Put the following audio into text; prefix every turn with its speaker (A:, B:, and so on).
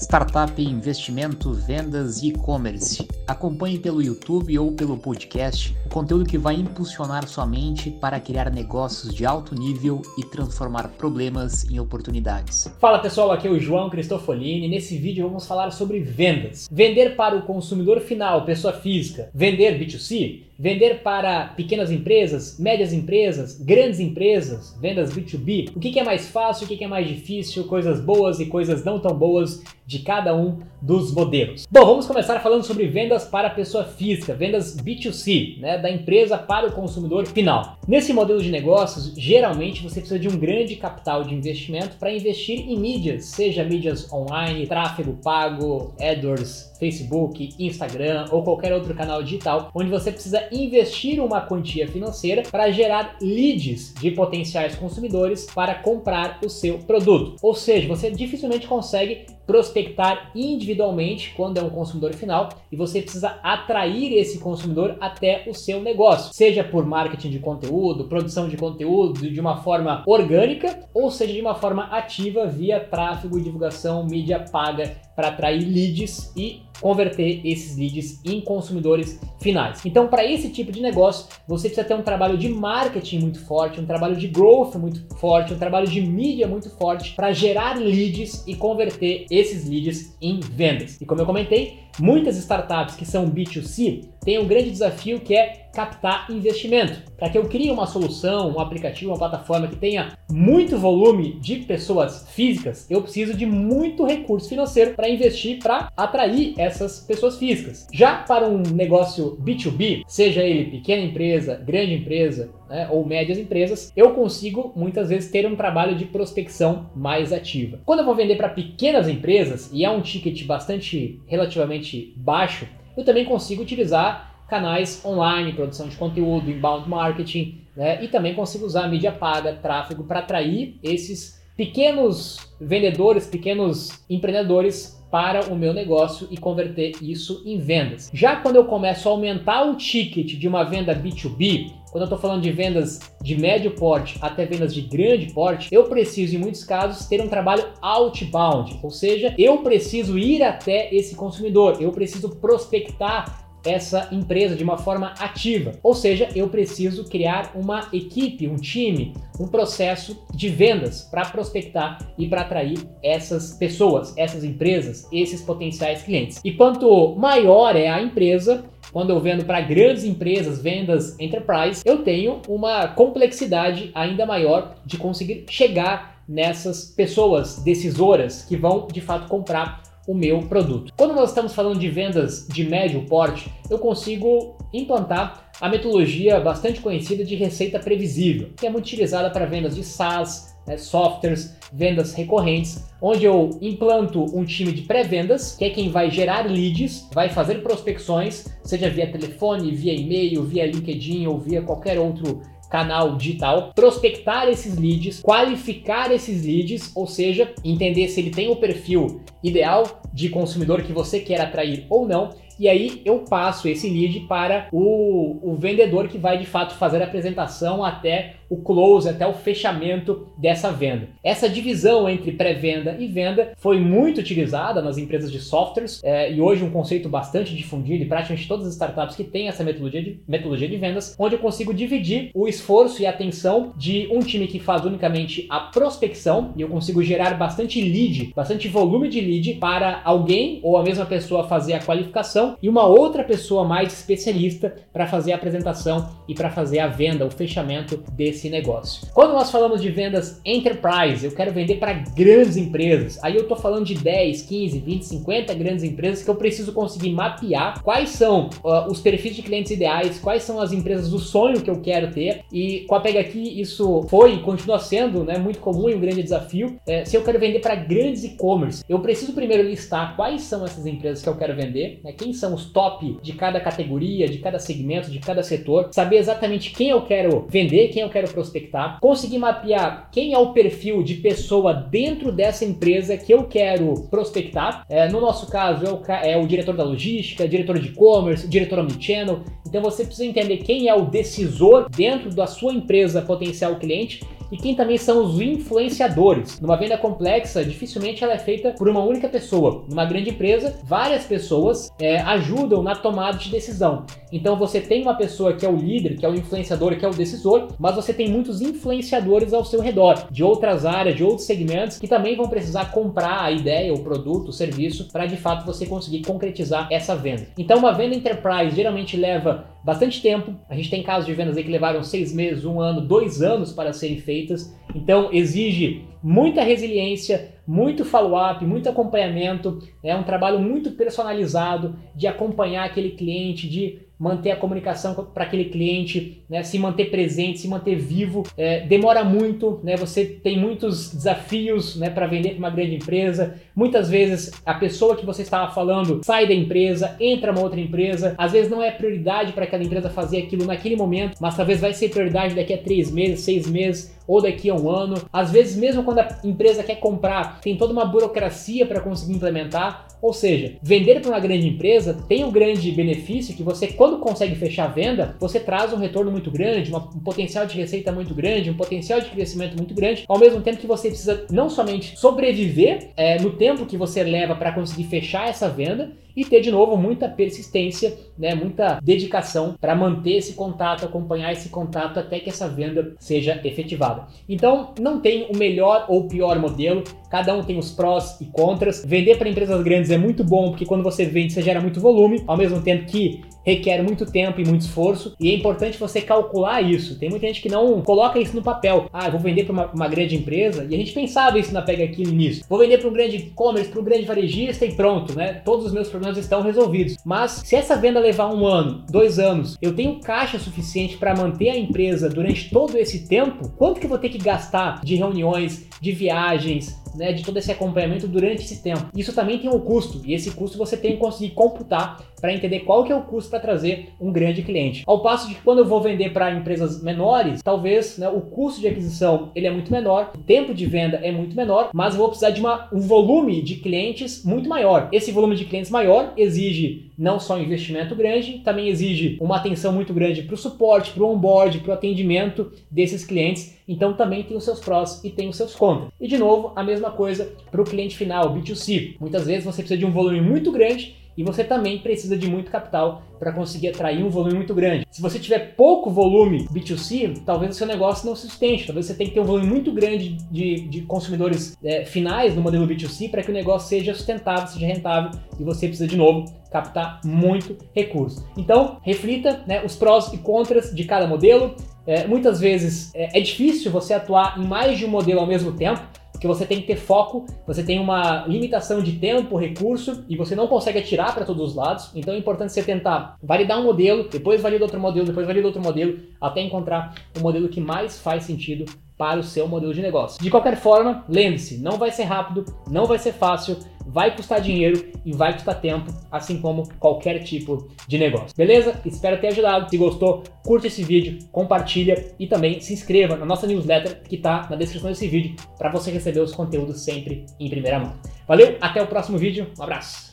A: startup, investimento, vendas e e-commerce. Acompanhe pelo YouTube ou pelo podcast conteúdo que vai impulsionar sua mente para criar negócios de alto nível e transformar problemas em oportunidades.
B: Fala pessoal, aqui é o João Cristofolini. Nesse vídeo vamos falar sobre vendas. Vender para o consumidor final, pessoa física, vender B2C, vender para pequenas empresas, médias empresas, grandes empresas, vendas B2B. O que é mais fácil, o que é mais difícil, coisas boas e coisas não tão boas de cada um dos modelos. Bom, vamos começar falando sobre vendas para pessoa física, vendas B2C, né, da empresa para o consumidor final. Nesse modelo de negócios, geralmente você precisa de um grande capital de investimento para investir em mídias, seja mídias online, tráfego pago, AdWords, Facebook, Instagram ou qualquer outro canal digital, onde você precisa investir uma quantia financeira para gerar leads de potenciais consumidores para comprar o seu produto. Ou seja, você dificilmente consegue prospectar individualmente quando é um consumidor final e você precisa atrair esse consumidor até o seu negócio, seja por marketing de conteúdo, produção de conteúdo de uma forma orgânica ou seja de uma forma ativa via tráfego, divulgação, mídia paga para atrair leads e converter esses leads em consumidores finais. Então, para esse tipo de negócio, você precisa ter um trabalho de marketing muito forte, um trabalho de growth muito forte, um trabalho de mídia muito forte para gerar leads e converter esses leads em vendas. E como eu comentei, muitas startups que são B2C têm um grande desafio que é captar investimento. Para que eu crie uma solução, um aplicativo, uma plataforma que tenha muito volume de pessoas físicas, eu preciso de muito recurso financeiro para investir para atrair essas pessoas físicas. Já para um negócio B2B, seja ele pequena empresa, grande empresa, né, ou médias empresas, eu consigo muitas vezes ter um trabalho de prospecção mais ativa. Quando eu vou vender para pequenas empresas e é um ticket bastante relativamente baixo, eu também consigo utilizar canais online, produção de conteúdo, inbound marketing, né? E também consigo usar mídia paga, tráfego para atrair esses pequenos vendedores, pequenos empreendedores para o meu negócio e converter isso em vendas. Já quando eu começo a aumentar o ticket de uma venda B2B, quando eu estou falando de vendas de médio porte até vendas de grande porte, eu preciso, em muitos casos, ter um trabalho outbound, ou seja, eu preciso ir até esse consumidor, eu preciso prospectar essa empresa de uma forma ativa. Ou seja, eu preciso criar uma equipe, um time, um processo de vendas para prospectar e para atrair essas pessoas, essas empresas, esses potenciais clientes. E quanto maior é a empresa, quando eu vendo para grandes empresas, vendas enterprise, eu tenho uma complexidade ainda maior de conseguir chegar nessas pessoas decisoras que vão de fato comprar o meu produto. Quando nós estamos falando de vendas de médio porte, eu consigo implantar a metodologia bastante conhecida de receita previsível, que é muito utilizada para vendas de SaaS, né, softwares, vendas recorrentes, onde eu implanto um time de pré-vendas, que é quem vai gerar leads, vai fazer prospecções, seja via telefone, via e-mail, via LinkedIn ou via qualquer outro canal digital, prospectar esses leads, qualificar esses leads, ou seja, entender se ele tem o perfil ideal de consumidor que você quer atrair ou não e aí eu passo esse lead para o, o vendedor que vai de fato fazer a apresentação até o close, até o fechamento dessa venda. Essa divisão entre pré-venda e venda foi muito utilizada nas empresas de softwares é, e hoje um conceito bastante difundido em praticamente todas as startups que têm essa metodologia de, metodologia de vendas, onde eu consigo dividir o esforço e a atenção de um time que faz unicamente a prospecção e eu consigo gerar bastante lead, bastante volume de lead para alguém ou a mesma pessoa fazer a qualificação e uma outra pessoa mais especialista para fazer a apresentação e para fazer a venda, o fechamento desse esse negócio. Quando nós falamos de vendas enterprise, eu quero vender para grandes empresas. Aí eu estou falando de 10, 15, 20, 50 grandes empresas que eu preciso conseguir mapear quais são uh, os perfis de clientes ideais, quais são as empresas do sonho que eu quero ter. E com a Pega aqui, isso foi e continua sendo né, muito comum e um grande desafio. É, se eu quero vender para grandes e-commerce, eu preciso primeiro listar quais são essas empresas que eu quero vender, né, quem são os top de cada categoria, de cada segmento, de cada setor, saber exatamente quem eu quero vender, quem eu quero prospectar, conseguir mapear quem é o perfil de pessoa dentro dessa empresa que eu quero prospectar. É, no nosso caso, é o, é o diretor da logística, diretor de e-commerce, diretor omnichannel. Então você precisa entender quem é o decisor dentro da sua empresa potencial cliente e quem também são os influenciadores. Numa venda complexa, dificilmente ela é feita por uma única pessoa. Numa grande empresa, várias pessoas é, ajudam na tomada de decisão. Então você tem uma pessoa que é o líder, que é o influenciador, que é o decisor, mas você tem muitos influenciadores ao seu redor, de outras áreas, de outros segmentos, que também vão precisar comprar a ideia, o produto, o serviço, para de fato você conseguir concretizar essa venda. Então uma venda enterprise geralmente leva bastante tempo. A gente tem casos de vendas aí que levaram seis meses, um ano, dois anos para serem feitas. Então exige muita resiliência, muito follow-up, muito acompanhamento, é um trabalho muito personalizado de acompanhar aquele cliente, de manter a comunicação para aquele cliente, né, se manter presente, se manter vivo. É, demora muito, né, você tem muitos desafios né, para vender para uma grande empresa. Muitas vezes a pessoa que você estava falando sai da empresa, entra uma outra empresa. Às vezes não é prioridade para aquela empresa fazer aquilo naquele momento, mas talvez vai ser prioridade daqui a três meses, seis meses ou daqui a um ano. Às vezes, mesmo quando a empresa quer comprar, tem toda uma burocracia para conseguir implementar. Ou seja, vender para uma grande empresa tem um grande benefício que você, quando consegue fechar a venda, você traz um retorno muito grande, uma, um potencial de receita muito grande, um potencial de crescimento muito grande, ao mesmo tempo que você precisa não somente sobreviver é, no tempo que você leva para conseguir fechar essa venda, e ter de novo muita persistência, né, muita dedicação para manter esse contato, acompanhar esse contato até que essa venda seja efetivada. Então, não tem o melhor ou pior modelo, cada um tem os prós e contras. Vender para empresas grandes é muito bom porque quando você vende você gera muito volume, ao mesmo tempo que requer muito tempo e muito esforço, e é importante você calcular isso. Tem muita gente que não coloca isso no papel. Ah, vou vender para uma, uma, grande empresa, e a gente pensava isso na Pega aqui no início. Vou vender para um grande e-commerce, para um grande varejista e pronto, né? Todos os meus problemas estão resolvidos. Mas se essa venda levar um ano, dois anos, eu tenho caixa suficiente para manter a empresa durante todo esse tempo, quanto que eu vou ter que gastar de reuniões, de viagens, né, de todo esse acompanhamento durante esse tempo. Isso também tem um custo, e esse custo você tem que conseguir computar para entender qual que é o custo para trazer um grande cliente. Ao passo de que quando eu vou vender para empresas menores, talvez né, o custo de aquisição ele é muito menor, o tempo de venda é muito menor, mas eu vou precisar de uma, um volume de clientes muito maior. Esse volume de clientes maior exige não só um investimento grande, também exige uma atenção muito grande para o suporte, para o onboard, para o atendimento desses clientes. Então também tem os seus prós e tem os seus contras. E de novo, a mesma coisa para o cliente final, B2C. Muitas vezes você precisa de um volume muito grande e você também precisa de muito capital para conseguir atrair um volume muito grande. Se você tiver pouco volume B2C, talvez o seu negócio não sustente. Talvez você tenha que ter um volume muito grande de, de consumidores é, finais no modelo B2C para que o negócio seja sustentável, seja rentável e você precisa de novo captar muito recurso. Então, reflita né, os prós e contras de cada modelo. É, muitas vezes é, é difícil você atuar em mais de um modelo ao mesmo tempo que você tem que ter foco, você tem uma limitação de tempo, recurso e você não consegue atirar para todos os lados. Então é importante você tentar validar um modelo, depois valida outro modelo, depois valida outro modelo, até encontrar o modelo que mais faz sentido para o seu modelo de negócio. De qualquer forma, lembre-se, não vai ser rápido, não vai ser fácil, vai custar dinheiro e vai custar tempo, assim como qualquer tipo de negócio. Beleza? Espero ter ajudado. Se gostou, curte esse vídeo, compartilha e também se inscreva na nossa newsletter que está na descrição desse vídeo para você receber os conteúdos sempre em primeira mão. Valeu, até o próximo vídeo, um abraço!